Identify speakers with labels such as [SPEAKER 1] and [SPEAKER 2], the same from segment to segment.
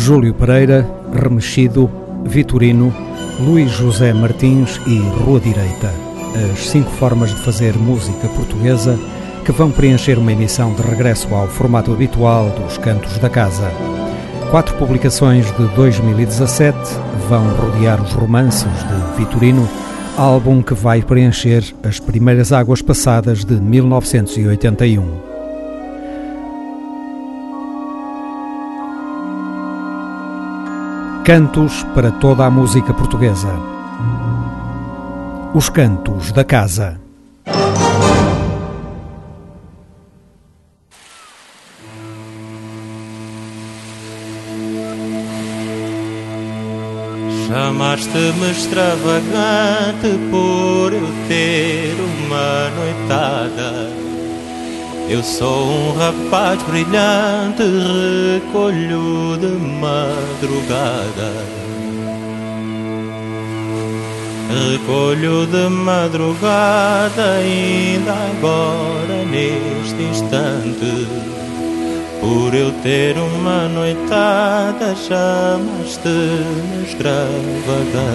[SPEAKER 1] Júlio Pereira, Remexido, Vitorino, Luís José Martins e Rua Direita. As cinco formas de fazer música portuguesa que vão preencher uma emissão de regresso ao formato habitual dos Cantos da Casa. Quatro publicações de 2017 vão rodear os romances de Vitorino, álbum que vai preencher as primeiras águas passadas de 1981. Cantos para toda a música portuguesa. Os Cantos da Casa.
[SPEAKER 2] Chamaste-me extravagante por eu ter uma noitada. Eu sou um rapaz brilhante, recolho de madrugada. Recolho de madrugada, ainda agora neste instante. Por eu ter uma noitada, chamaste-me extravagante.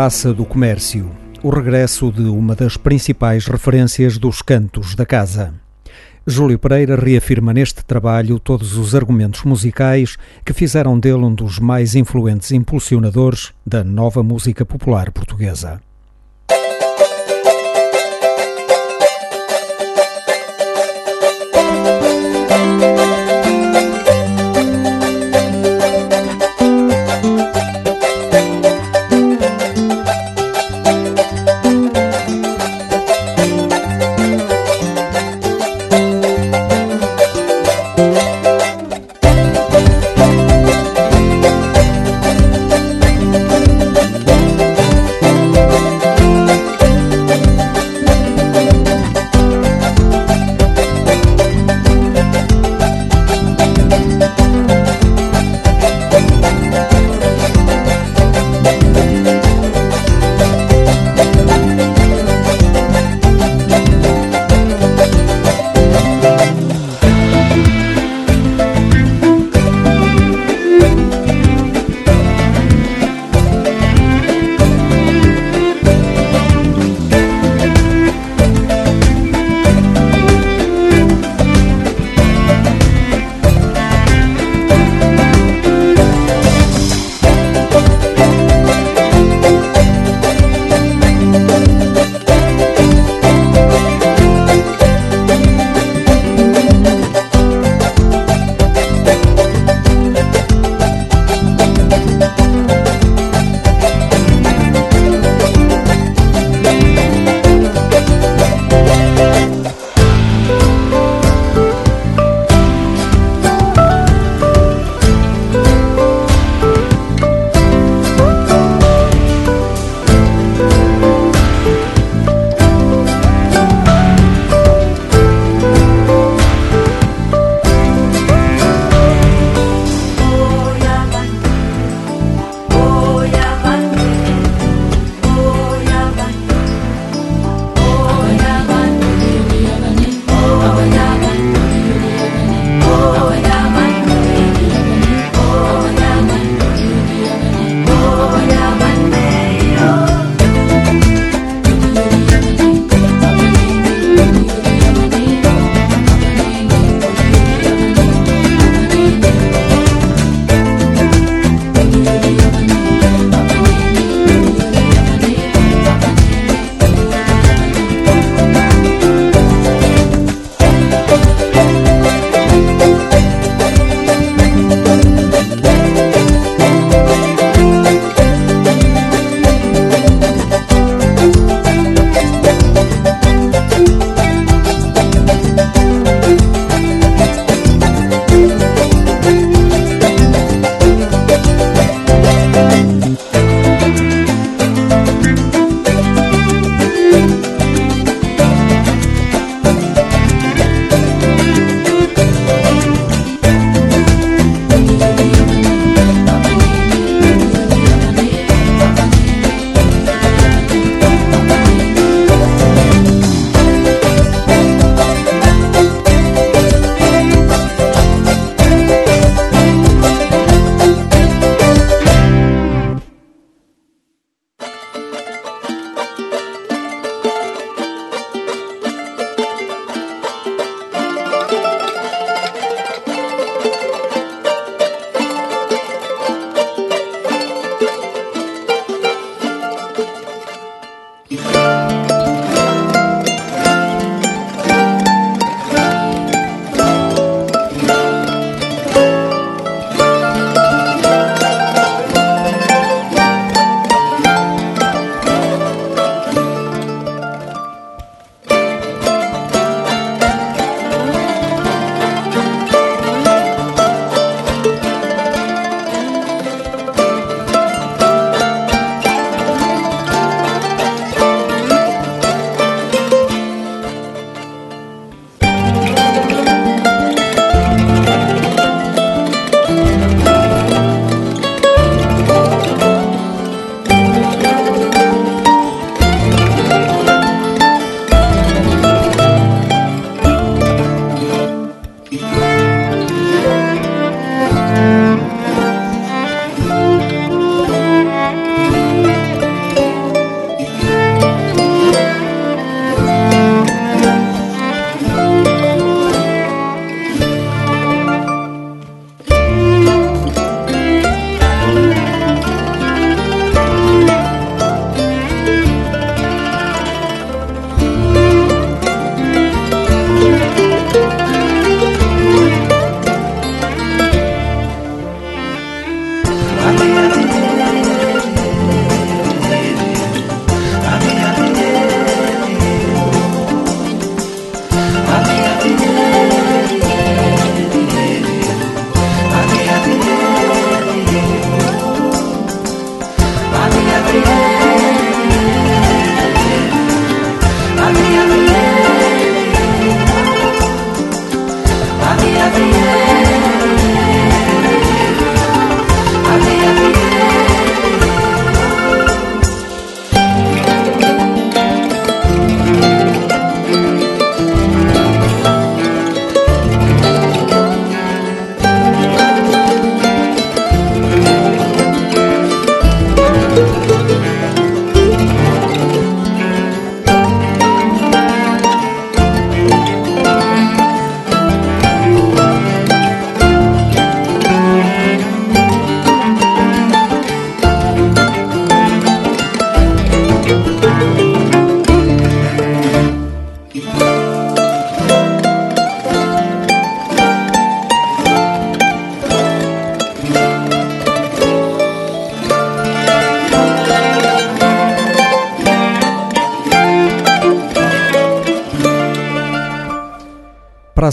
[SPEAKER 1] Praça do Comércio, o regresso de uma das principais referências dos cantos da casa. Júlio Pereira reafirma neste trabalho todos os argumentos musicais que fizeram dele um dos mais influentes impulsionadores da nova música popular portuguesa.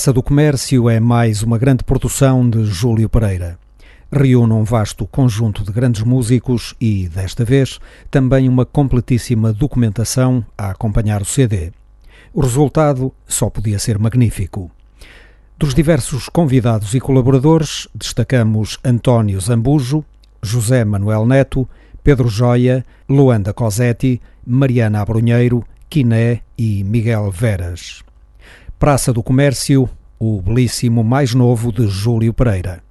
[SPEAKER 1] Praça do Comércio é mais uma grande produção de Júlio Pereira. Reúne um vasto conjunto de grandes músicos e, desta vez, também uma completíssima documentação a acompanhar o CD. O resultado só podia ser magnífico. Dos diversos convidados e colaboradores, destacamos António Zambujo, José Manuel Neto, Pedro Joia, Luanda Cosetti, Mariana Abrunheiro, Quiné e Miguel Veras. Praça do Comércio, o belíssimo mais novo de Júlio Pereira.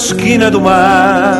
[SPEAKER 3] Esquina do mar.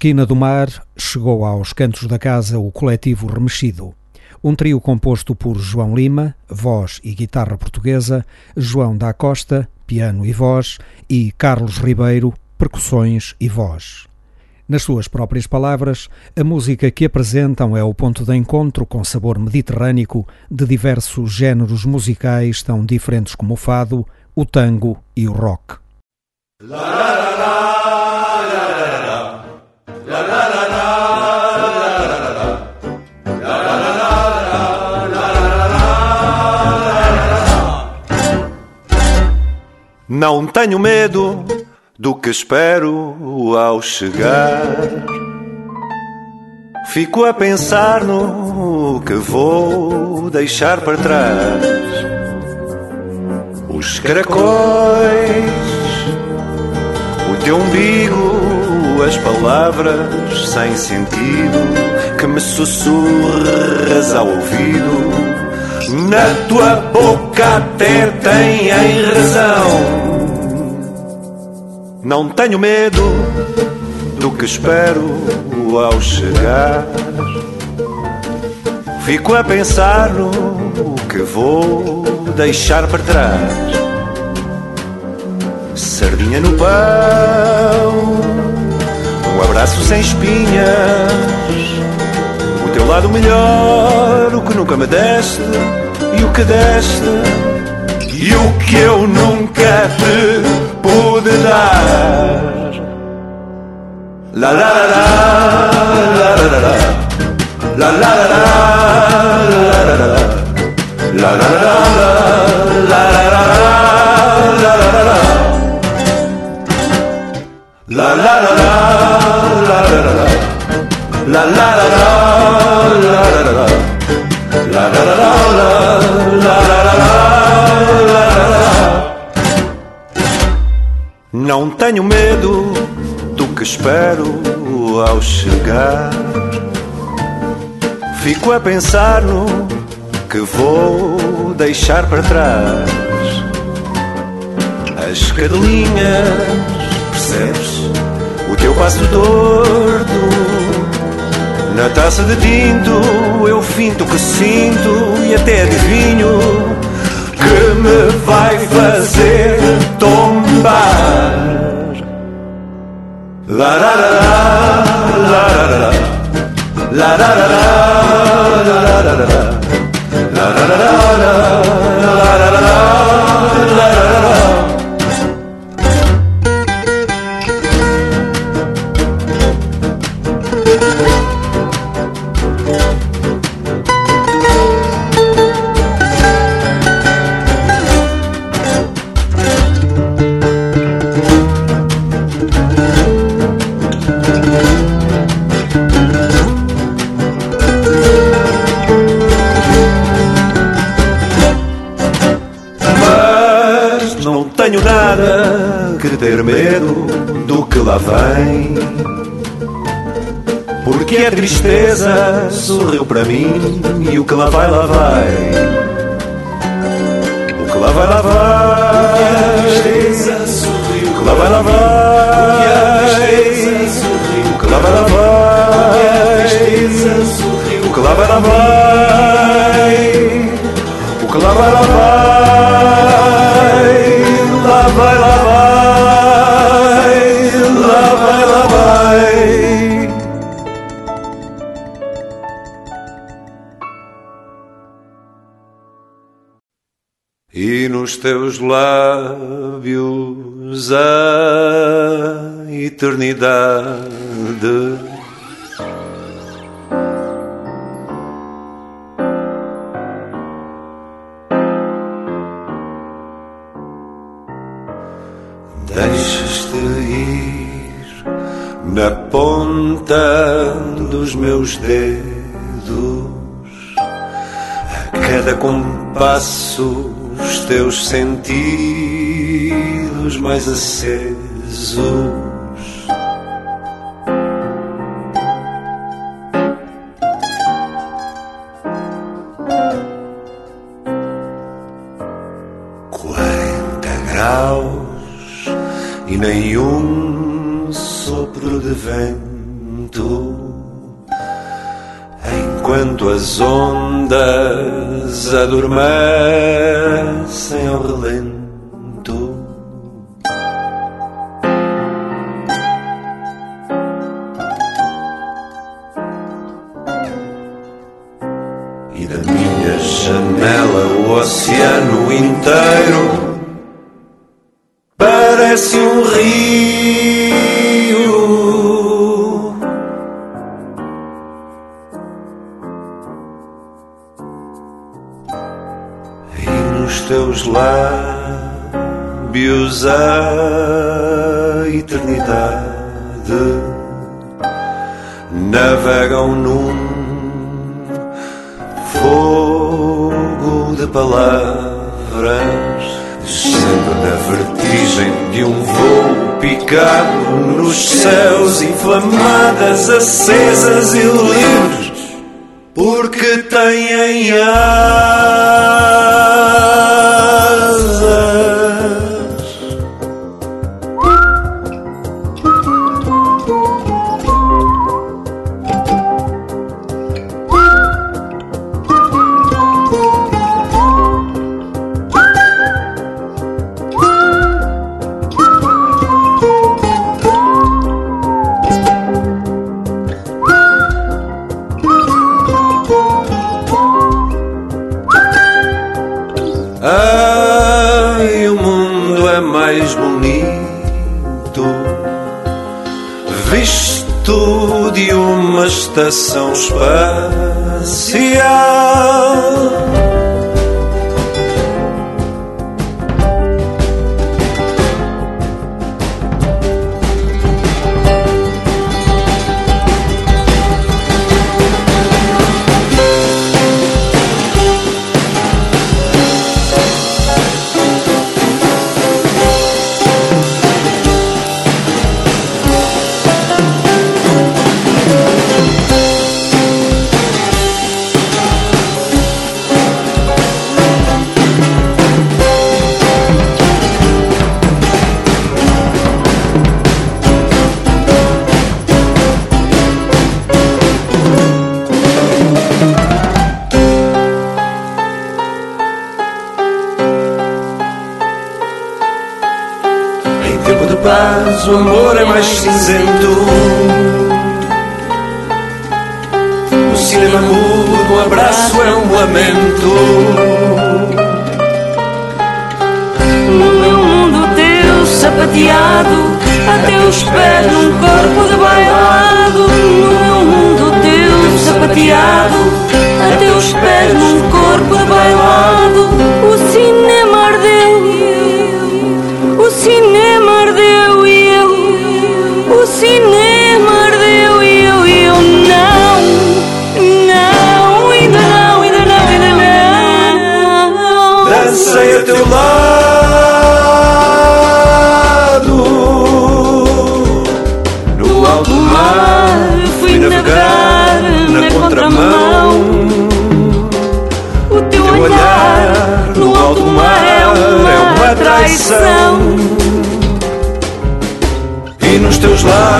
[SPEAKER 1] esquina do mar chegou aos cantos da casa o coletivo Remexido. Um trio composto por João Lima, voz e guitarra portuguesa, João da Costa, piano e voz, e Carlos Ribeiro, percussões e voz. Nas suas próprias palavras, a música que apresentam é o ponto de encontro com sabor mediterrâneo de diversos géneros musicais tão diferentes como o fado, o tango e o rock.
[SPEAKER 3] Não tenho medo do que espero ao chegar. Fico a pensar no que vou deixar para trás. Os caracóis, o teu umbigo, as palavras sem sentido que me sussurras ao ouvido na tua boca até têm razão. Não tenho medo do que espero ao chegar. Fico a pensar no que vou deixar para trás. Sardinha no pão, um abraço sem espinhas. O teu lado melhor, o que nunca me deste e o que deste e o que eu nunca te pude dar. La la la la la la la la la la la la la la la la la la Não tenho medo do que espero ao chegar. Fico a pensar no que vou deixar para trás. As cadelinhas, percebes? O teu passo torto. Na taça de tinto eu finto que sinto e até adivinho que me vai fazer tombar. La la la la la la la la la la la la la la la la la la la nada que ter medo do que lá vem. Porque a tristeza sorriu para mim e o que lá vai, lá vai. O que lá vai, lá vai. O que lá vai, lá vai. O que lá vai, lá vai. O que lá vai, lá vai. O que lá vai, lá vai. Teus lábios a eternidade. Deixas-te ir na ponta dos meus dedos, a cada compasso, os teus sentidos mais acesos. E nenhum sopro de vento. Enquanto as ondas adormecem ao relento. Navegam num fogo de palavras, descendo na vertigem de um voo picado nos céus, inflamadas, acesas e livres, estação espacial.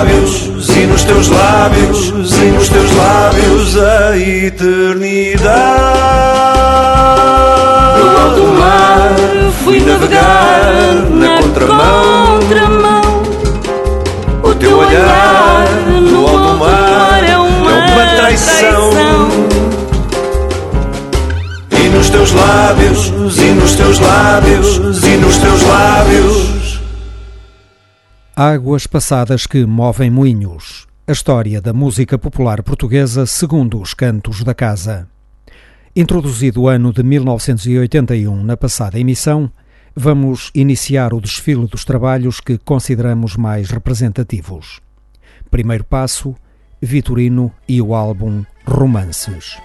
[SPEAKER 3] Lábios, e nos teus lábios, e nos teus lábios a eternidade. No alto mar fui navegar na contramão.
[SPEAKER 4] contramão.
[SPEAKER 3] O teu olhar no alto mar
[SPEAKER 4] é uma
[SPEAKER 3] traição. E nos teus lábios, e nos teus lábios, e nos teus lábios.
[SPEAKER 1] Águas passadas que movem moinhos. A história da música popular portuguesa segundo os cantos da casa. Introduzido o ano de 1981 na passada emissão, vamos iniciar o desfile dos trabalhos que consideramos mais representativos. Primeiro passo, Vitorino e o álbum Romances.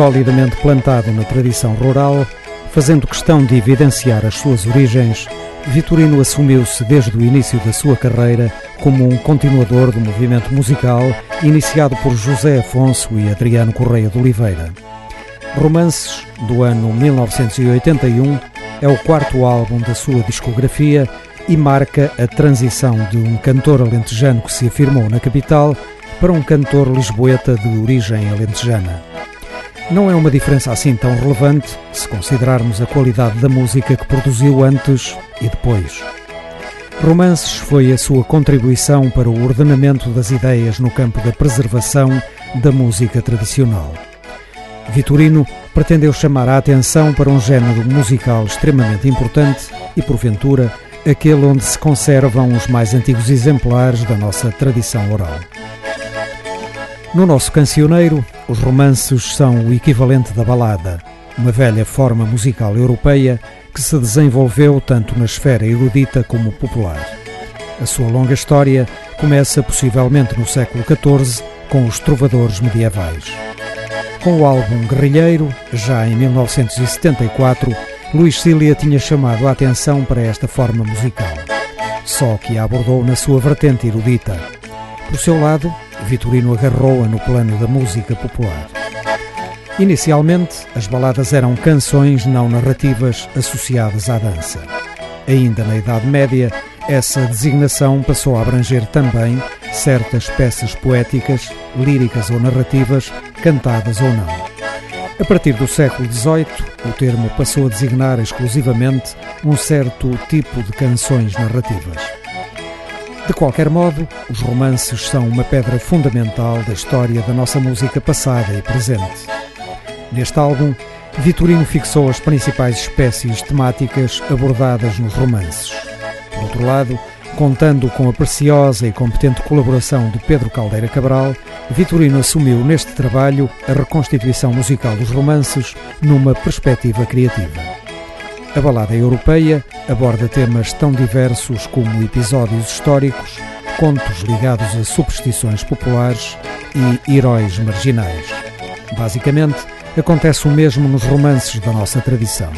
[SPEAKER 1] Solidamente plantado na tradição rural, fazendo questão de evidenciar as suas origens, Vitorino assumiu-se desde o início da sua carreira como um continuador do movimento musical iniciado por José Afonso e Adriano Correia de Oliveira. Romances, do ano 1981, é o quarto álbum da sua discografia e marca a transição de um cantor alentejano que se afirmou na capital para um cantor lisboeta de origem alentejana. Não é uma diferença assim tão relevante se considerarmos a qualidade da música que produziu antes e depois. Romances foi a sua contribuição para o ordenamento das ideias no campo da preservação da música tradicional. Vitorino pretendeu chamar a atenção para um género musical extremamente importante e, porventura, aquele onde se conservam os mais antigos exemplares da nossa tradição oral. No nosso cancioneiro, os romances são o equivalente da balada, uma velha forma musical europeia que se desenvolveu tanto na esfera erudita como popular. A sua longa história começa possivelmente no século XIV com os trovadores medievais. Com o álbum Guerrilheiro, já em 1974, Luís Cília tinha chamado a atenção para esta forma musical, só que a abordou na sua vertente erudita. Por seu lado, Vitorino agarrou-a no plano da música popular. Inicialmente, as baladas eram canções não narrativas associadas à dança. Ainda na Idade Média, essa designação passou a abranger também certas peças poéticas, líricas ou narrativas, cantadas ou não. A partir do século XVIII, o termo passou a designar exclusivamente um certo tipo de canções narrativas. De qualquer modo, os romances são uma pedra fundamental da história da nossa música passada e presente. Neste álbum, Vitorino fixou as principais espécies temáticas abordadas nos romances. Por outro lado, contando com a preciosa e competente colaboração de Pedro Caldeira Cabral, Vitorino assumiu neste trabalho a reconstituição musical dos romances numa perspectiva criativa. A balada europeia aborda temas tão diversos como episódios históricos, contos ligados a superstições populares e heróis marginais. Basicamente, acontece o mesmo nos romances da nossa tradição.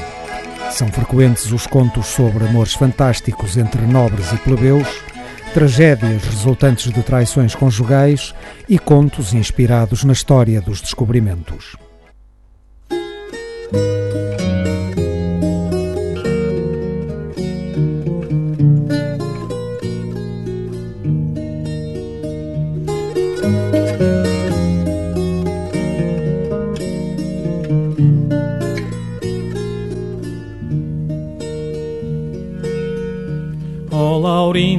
[SPEAKER 1] São frequentes os contos sobre amores fantásticos entre nobres e plebeus, tragédias resultantes de traições conjugais e contos inspirados na história dos descobrimentos.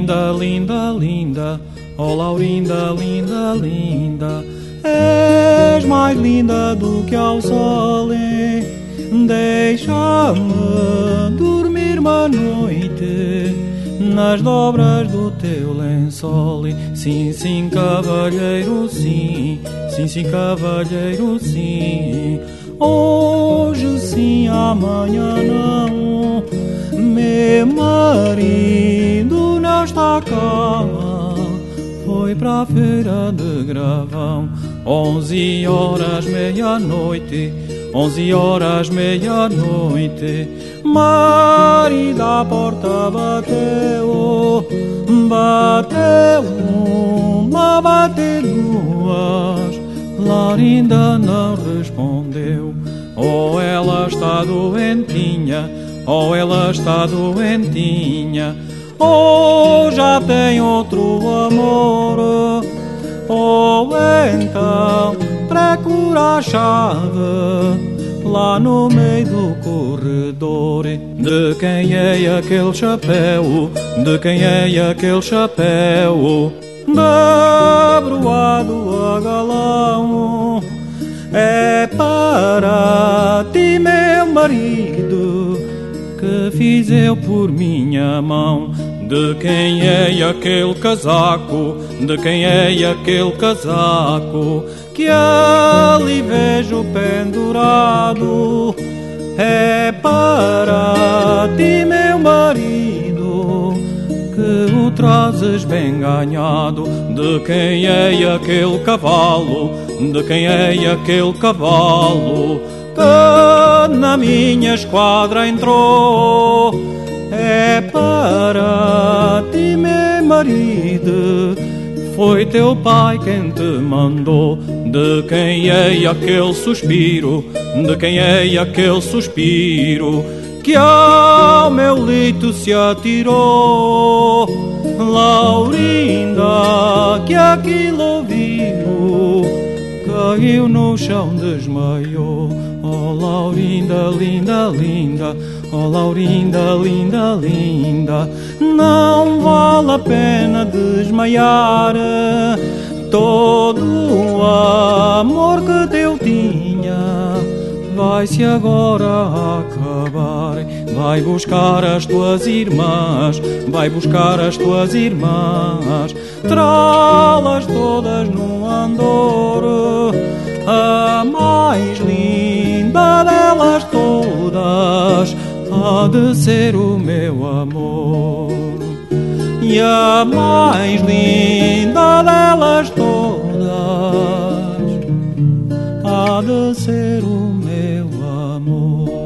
[SPEAKER 5] Laurinda, linda, linda, oh Laurinda, linda, linda, és mais linda do que ao sol. Deixa-me dormir uma noite nas dobras do teu lençol. Sim, sim, cavalheiro, sim, sim, sim, cavalheiro, sim. Hoje sim, amanhã não. Meu marido não está cá. Foi para a feira de gravão. Onze horas, meia-noite. Onze horas, meia-noite. Marido à porta bateu. Bateu uma, bateu duas. Larinda não respondeu. Ou ela está doentinha, ou ela está doentinha, ou já tem outro amor. Ou então procura a chave lá no meio do corredor. De quem é aquele chapéu? De quem é aquele chapéu? Dabroado a galão é para ti, meu marido, que fiz eu por minha mão. De quem é aquele casaco? De quem é aquele casaco que ali vejo pendurado? É para ti, meu marido, que o trazes bem ganhado. De quem é aquele cavalo? De quem é aquele cavalo que na minha esquadra entrou? É para ti, meu marido. Foi teu pai quem te mandou. De quem é aquele suspiro? De quem é aquele suspiro? Que ao meu leito se atirou. Laurinda, que aquilo ouviu, caiu no chão, desmaiou. Oh, Laurinda, linda, linda, oh, Laurinda, linda, linda, não vale a pena desmaiar. Todo o amor que teu tinha vai-se agora acabar. Vai buscar as tuas irmãs, vai buscar as tuas irmãs, trá-las todas no andor. A mais linda delas todas há de ser o meu amor. E a mais linda delas todas há de ser o meu amor.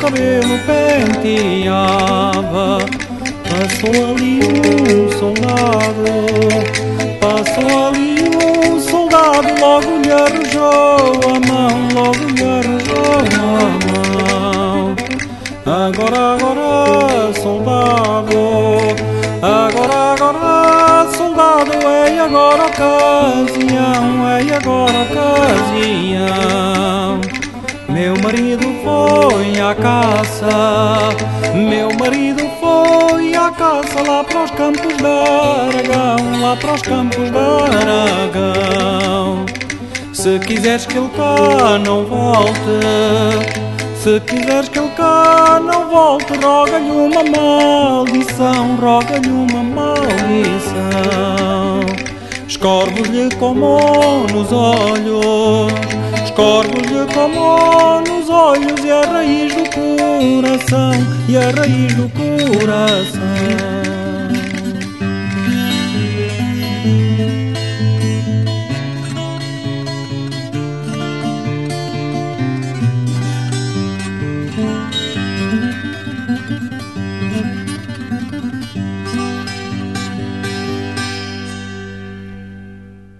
[SPEAKER 5] Cabelo penteava. Passou ali um soldado, passou ali um soldado, logo lhe arrojou a mão, logo lhe arrojou a mão. Agora, agora, soldado, agora, agora, soldado, é agora a ocasião, é agora a ocasião. Meu marido foi à caça, meu marido foi à caça lá para os campos de Aragão, lá para os campos de Aragão. Se quiseres que ele cá não volte, se quiseres que ele cá não volte, roga-lhe uma maldição, roga-lhe uma maldição. Escorvos-lhe como nos olhos, escorvos-lhe como nos olhos e a raiz do coração, e a raiz do coração.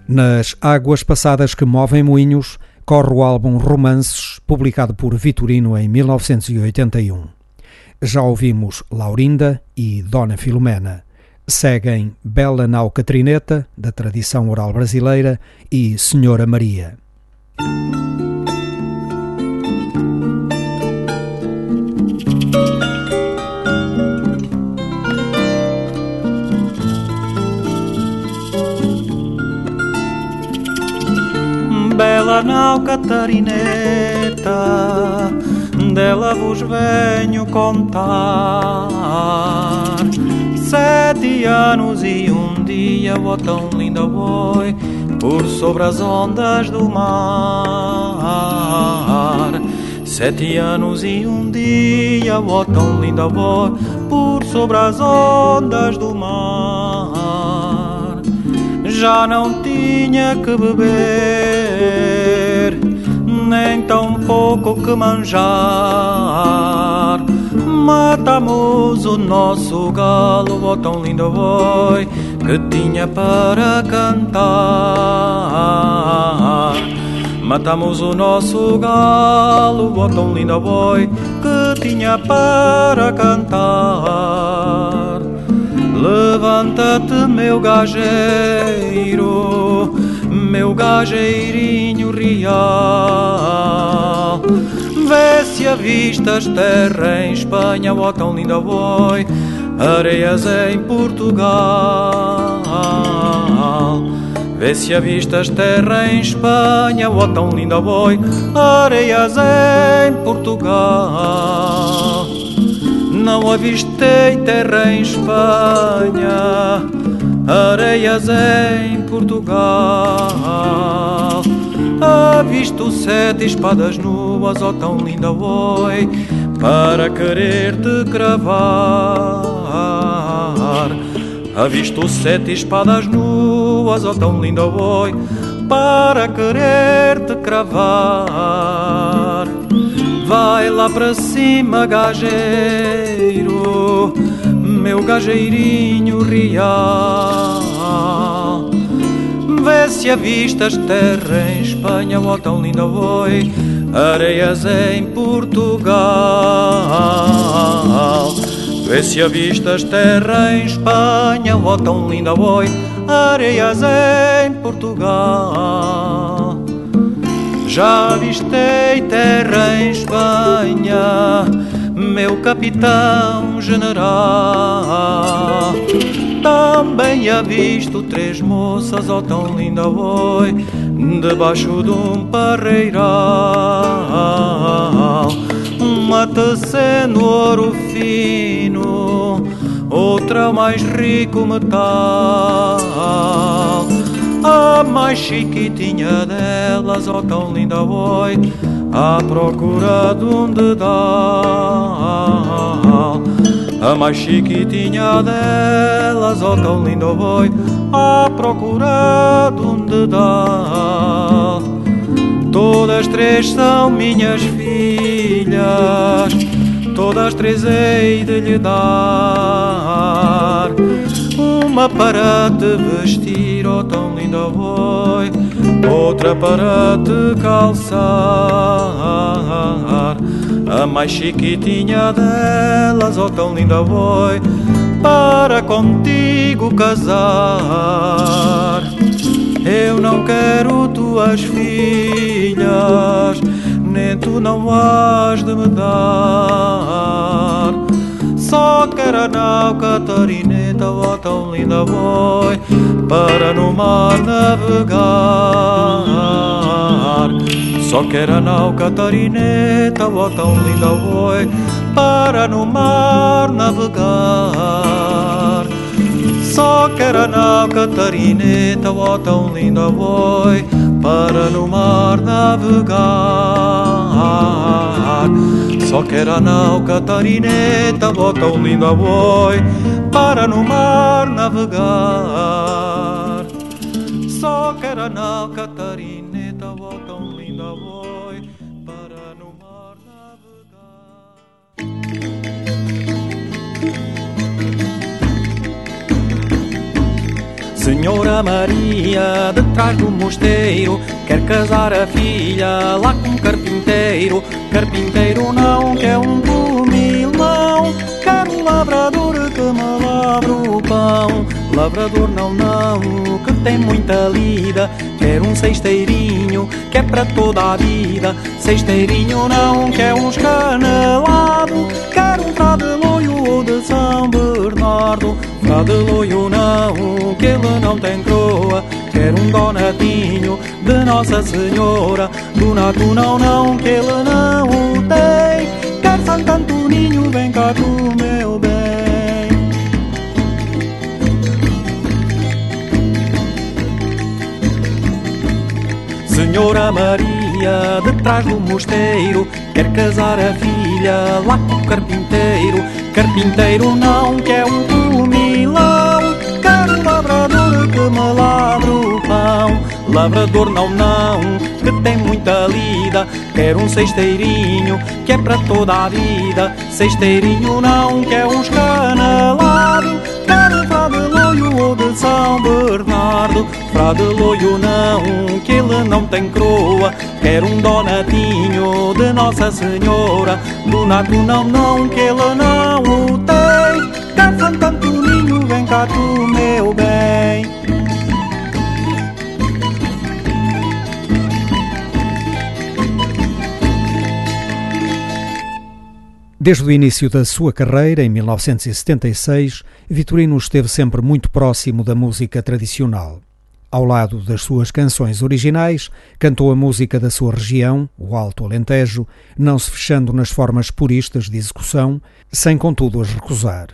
[SPEAKER 1] Nas águas passadas que movem moinhos, corre o álbum Romances publicado por Vitorino em 1981. Já ouvimos Laurinda e Dona Filomena. Seguem Bela Nau Catrineta, da tradição oral brasileira, e Senhora Maria.
[SPEAKER 5] Bela nau catarineta, dela vos venho contar. Sete anos e um dia, ó tão linda boi, por sobre as ondas do mar. Sete anos e um dia, ó tão linda boi, por sobre as ondas do mar. Já não tinha que beber, nem tão pouco que manjar matamos o nosso galo, ó tão lindo boi que tinha para cantar. Matamos o nosso galo, ó tão lindo boi que tinha para cantar. Levanta-te, meu gajeiro, meu gajeirinho real Vê se avistas terra em Espanha, ó tão linda boi, areias em Portugal. Vê se avistas terra em Espanha, ó tão linda boi, areias em Portugal. Não avistei terra em Espanha, areias em Portugal. Avisto sete espadas nuas, oh, tão linda oi, para querer te cravar. Avisto sete espadas nuas, oh, tão linda oi, para querer te cravar. Vai lá para cima, gajeiro, meu gajeirinho real. Vê se avistas terra em Espanha, ó tão linda boi, areias em Portugal. Vê se avistas terra em Espanha, ó tão linda boi, areias em Portugal. Já avistei terra em Espanha, meu capitão general também avisto três moças, oh, tão linda boi, debaixo de um parreiral. Uma tecendo ouro fino, outra mais rico metal. A mais chiquitinha delas, oh, tão linda boi, à procura de um dedal. A mais chiquitinha delas, ó oh, tão lindo boi, à procura de um dedal. Todas três são minhas filhas, todas três hei de lhe dar. Uma para te vestir, ó oh, tão lindo boi, outra para te calçar a mais chiquitinha delas, oh tão linda boi, para contigo casar. Eu não quero tuas filhas, nem tu não has de me dar. Só quero a nau catarineta, oh tão linda boi, para no mar navegar. Só quero a nau catarineta, ó tão linda boi, para no mar navegar. Só quero a nau catarineta, ó tão linda boi, para no mar navegar. Só quero a nau catarineta, ó tão linda boi, para no mar navegar. Só quero a nau catarineta, Senhora Maria, detrás do mosteiro, quer casar a filha lá com um carpinteiro. Carpinteiro não quer um comilão, quer um lavrador que me lavra o pão. Lavrador não, não, que tem muita lida. Quer um cesteirinho, que é para toda a vida. Cesteirinho não, quer um escanelado. Quer um frade loio ou de São Bernardo. Frade loio não, que ele não tem croa. Quer um donatinho de Nossa Senhora. Donato não, não, que ele não o tem. Quer Santo Antoninho, vem cá tu, meu bem. Senhora Maria, detrás do mosteiro, quer casar a filha lá com o carpinteiro. Carpinteiro não quer um comilão, quer um lavrador que me lavre o pão. Lavrador não, não, que tem muita lida, quer um cesteirinho, que é para toda a vida. Cesteirinho não quer um escanalado, quer ou de São Bernardo. Frade loio não, que ele não tem croa, quer um donatinho de Nossa Senhora. Donato não, não, que ele não o tem, quer Santo Antoninho, vem cá tu, meu bem.
[SPEAKER 1] Desde o início da sua carreira, em 1976, Vitorino esteve sempre muito próximo da música tradicional. Ao lado das suas canções originais, cantou a música da sua região, o Alto Alentejo, não se fechando nas formas puristas de execução, sem contudo as recusar.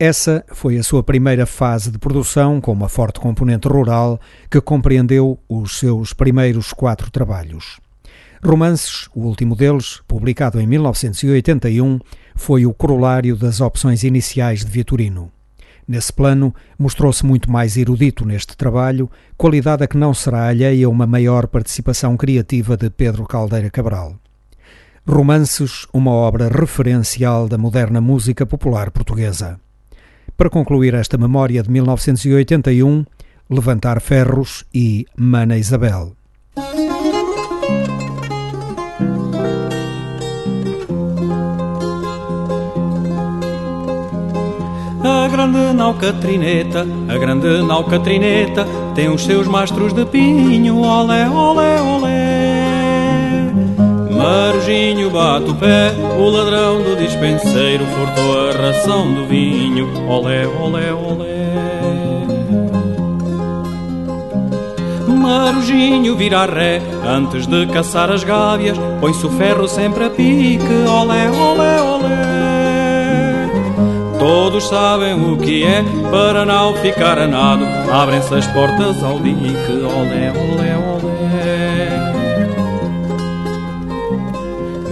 [SPEAKER 1] Essa foi a sua primeira fase de produção com uma forte componente rural que compreendeu os seus primeiros quatro trabalhos. Romances, o último deles, publicado em 1981, foi o corolário das opções iniciais de Vitorino. Nesse plano, mostrou-se muito mais erudito neste trabalho, qualidade a que não será alheia uma maior participação criativa de Pedro Caldeira Cabral. Romances, uma obra referencial da moderna música popular portuguesa. Para concluir esta memória de 1981, Levantar Ferros e Mana Isabel.
[SPEAKER 5] A grande nau Catrineta, a grande nau Catrineta Tem os seus mastros de pinho, olé, olé, olé. Marujinho bate o pé, o ladrão do dispenseiro Furtou a ração do vinho, olé, olé, olé. Marujinho vira ré, antes de caçar as gávias Põe-se o ferro sempre a pique, olé, olé, olé Todos sabem o que é para não ficar a nado. Abrem-se as portas ao dique, olé, olé, olé.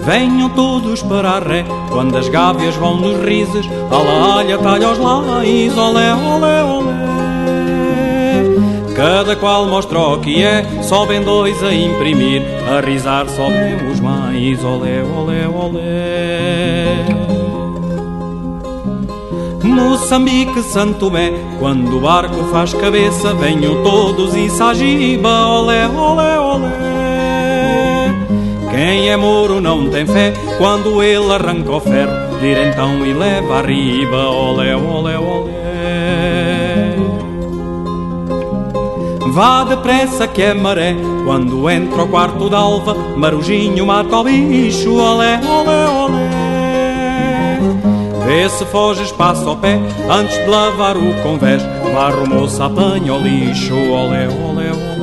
[SPEAKER 5] Venham todos para a ré, quando as gávias vão nos rises, a alha talha os lais, olé, olé, olé. Cada qual mostra o que é, sobem dois a imprimir, a risar sobem os mais, olé, olé, olé. Moçambique, Santo Tomé, quando o barco faz cabeça, venham todos e Sagiba, olé, olé, olé. Quem é moro não tem fé, quando ele arranca o ferro, vira então e leva arriba, olé, olé, olé. Vá depressa que é maré, quando entra o quarto d'alva, marujinho mata o bicho, olé, olé, olé. Vê se foges, passa ao pé, antes de lavar o convés. Barro moça, apanha o lixo, olé, olé, olé.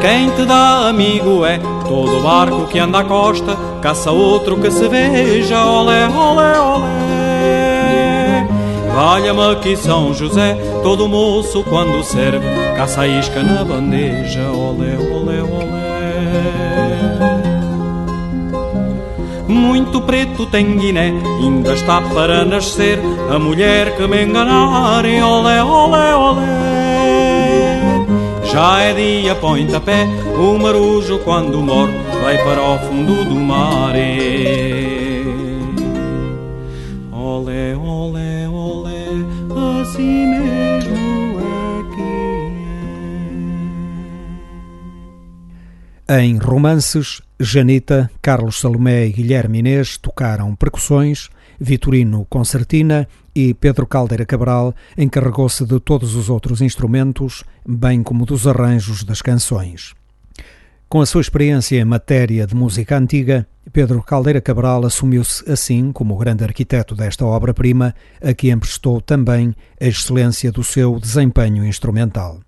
[SPEAKER 5] Quem te dá amigo é todo barco que anda à costa, caça outro que se veja, olé, olé, olé. Valha-me aqui São José, todo moço quando serve, caça a isca na bandeja, olé, olé, olé. Muito preto tem Guiné, ainda está para nascer a mulher que me enganarem, olé, olé, olé. Já é dia, põe-te o marujo quando morre vai para o fundo do mar. Olé, olé, olé. assim mesmo
[SPEAKER 1] aqui é. Em romances, Janita, Carlos Salomé e Guilherme Inês tocaram percussões, Vitorino concertina e Pedro Caldeira Cabral encarregou-se de todos os outros instrumentos, bem como dos arranjos das canções. Com a sua experiência em matéria de música antiga, Pedro Caldeira Cabral assumiu-se assim como o grande arquiteto desta obra-prima, a que emprestou também a excelência do seu desempenho instrumental.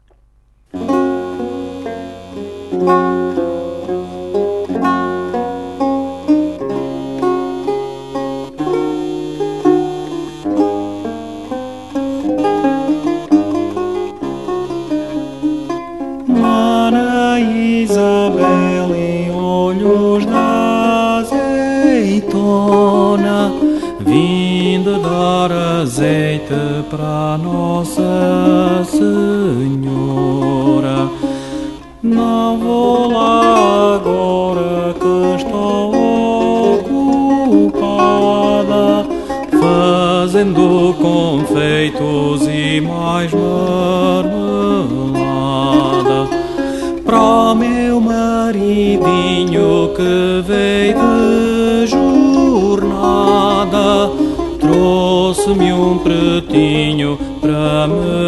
[SPEAKER 5] Azeite para Nossa Senhora. Não vou lá agora que estou ocupada, fazendo confeitos e mais marmelada para meu maridinho que veio de jornada trouxe-me um pratinho para me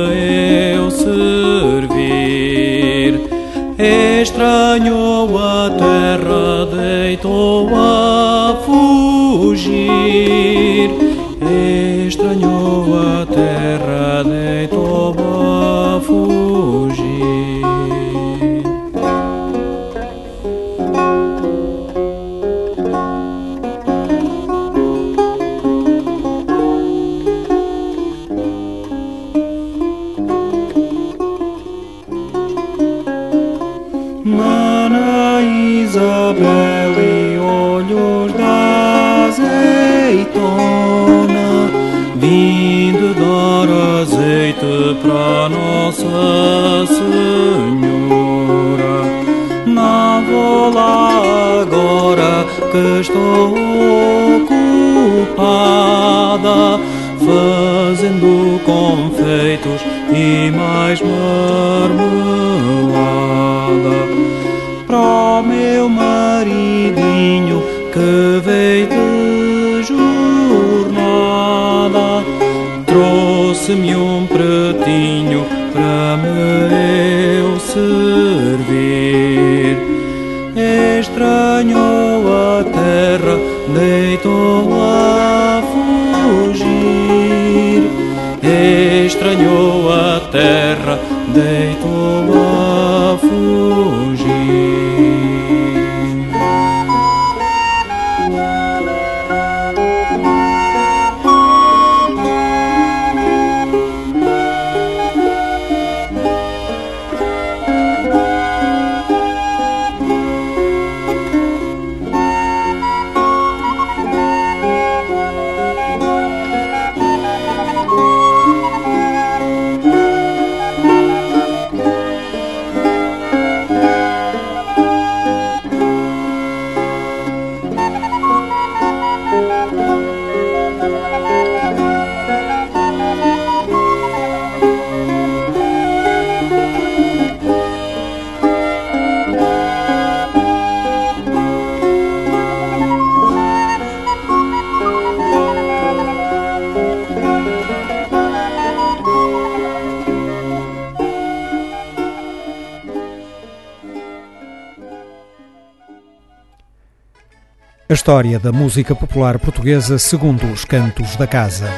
[SPEAKER 5] A
[SPEAKER 1] história da música popular portuguesa segundo os cantos da casa.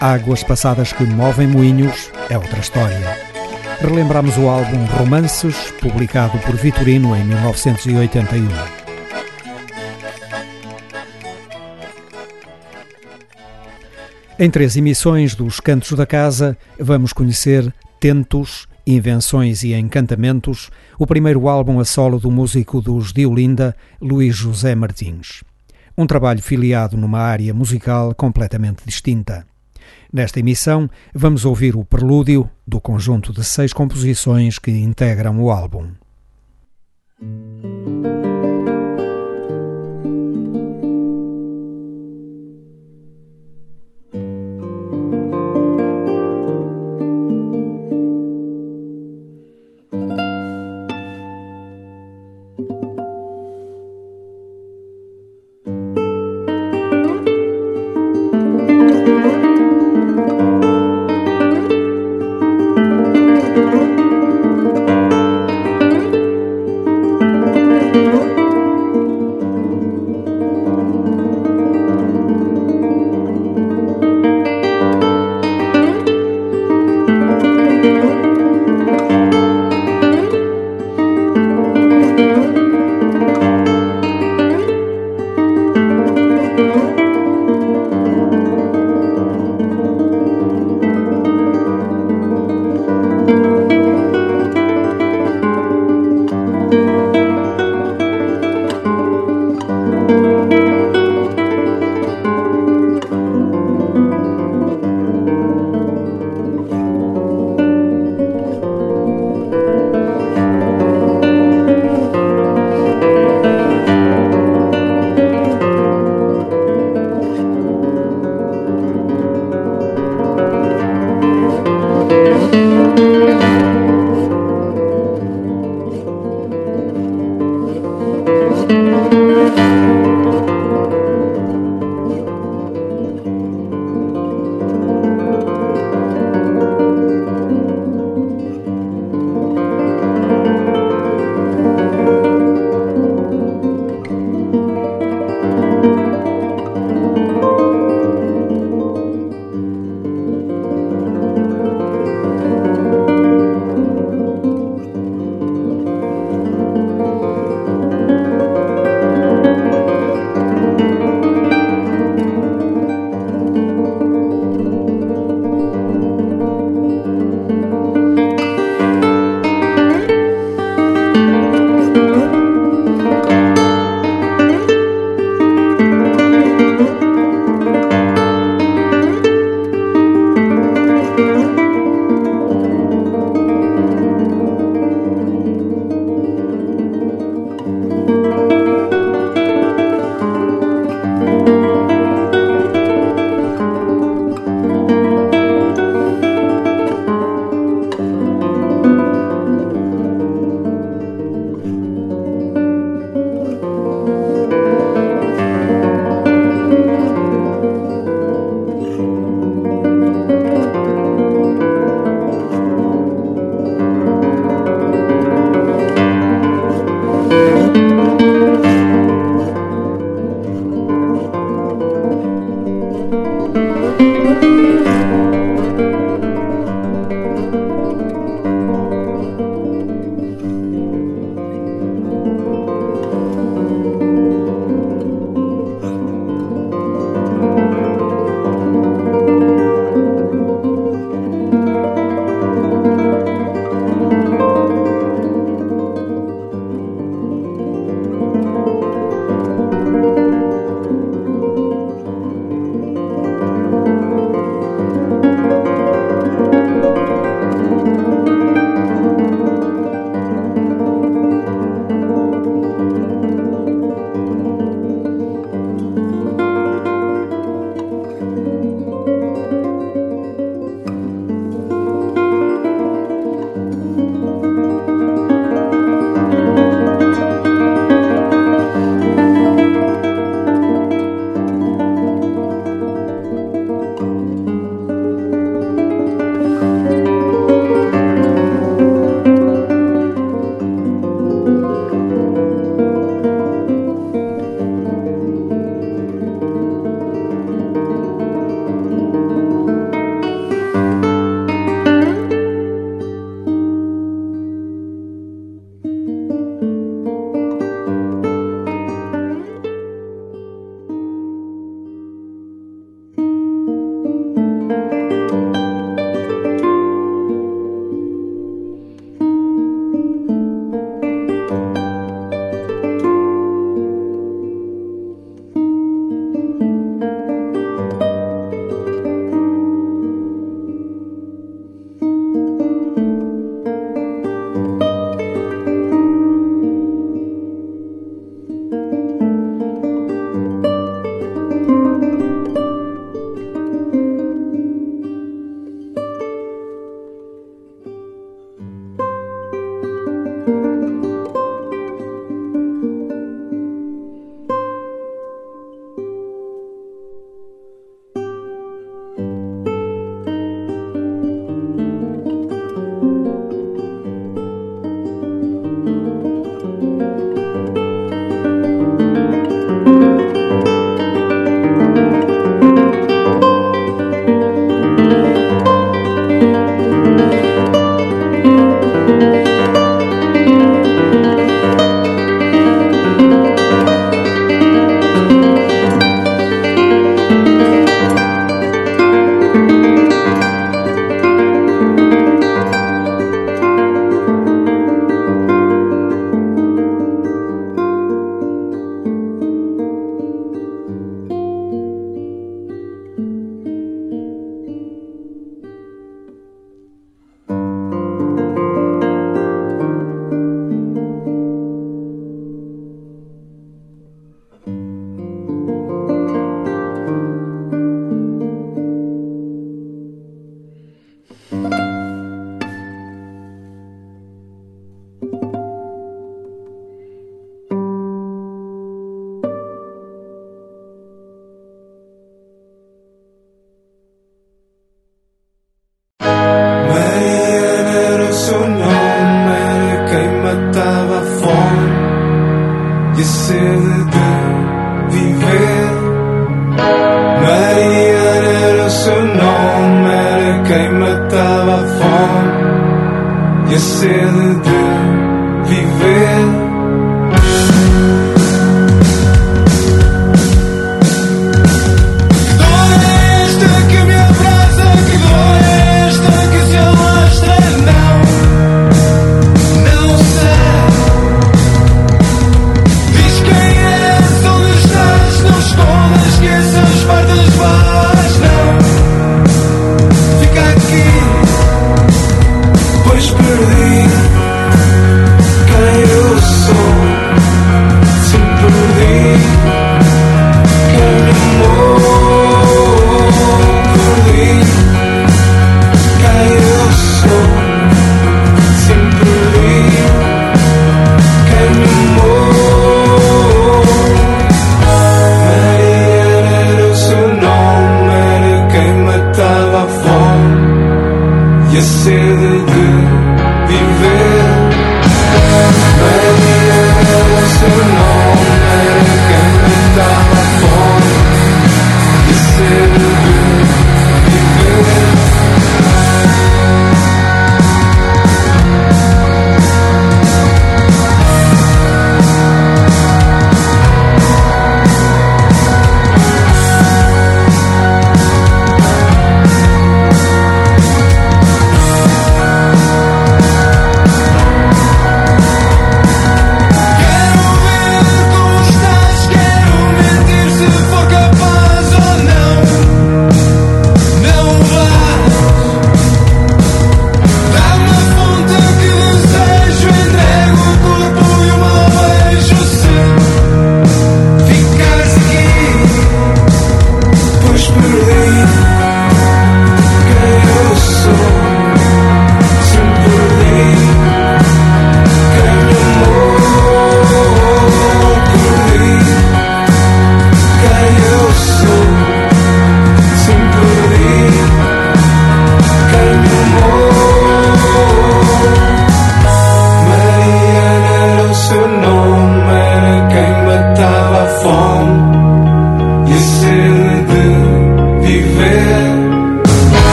[SPEAKER 1] Águas passadas que movem moinhos é outra história. Relembramos o álbum Romances, publicado por Vitorino em 1981. Em três emissões dos Cantos da Casa, vamos conhecer Tentos, Invenções e Encantamentos, o primeiro álbum a solo do músico dos Diolinda, Luís José Martins um trabalho filiado numa área musical completamente distinta. Nesta emissão, vamos ouvir o prelúdio do conjunto de seis composições que integram o álbum.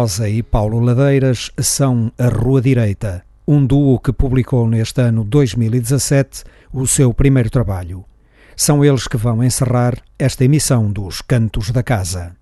[SPEAKER 3] Rosa e Paulo Ladeiras são a Rua Direita, um duo que publicou neste ano 2017 o seu primeiro trabalho. São eles que vão encerrar esta emissão dos Cantos da Casa.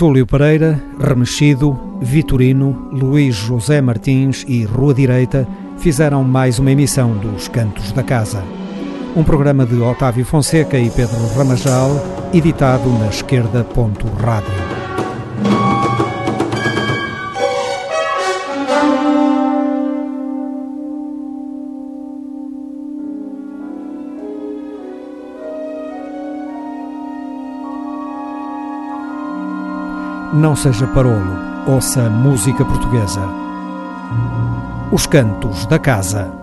[SPEAKER 1] Júlio Pereira, Remexido, Vitorino, Luís José Martins e Rua Direita fizeram mais uma emissão dos Cantos da Casa. Um programa de Otávio Fonseca e Pedro Ramajal, editado na esquerda.rádio. Não seja parolo, ouça música portuguesa. Os Cantos da Casa.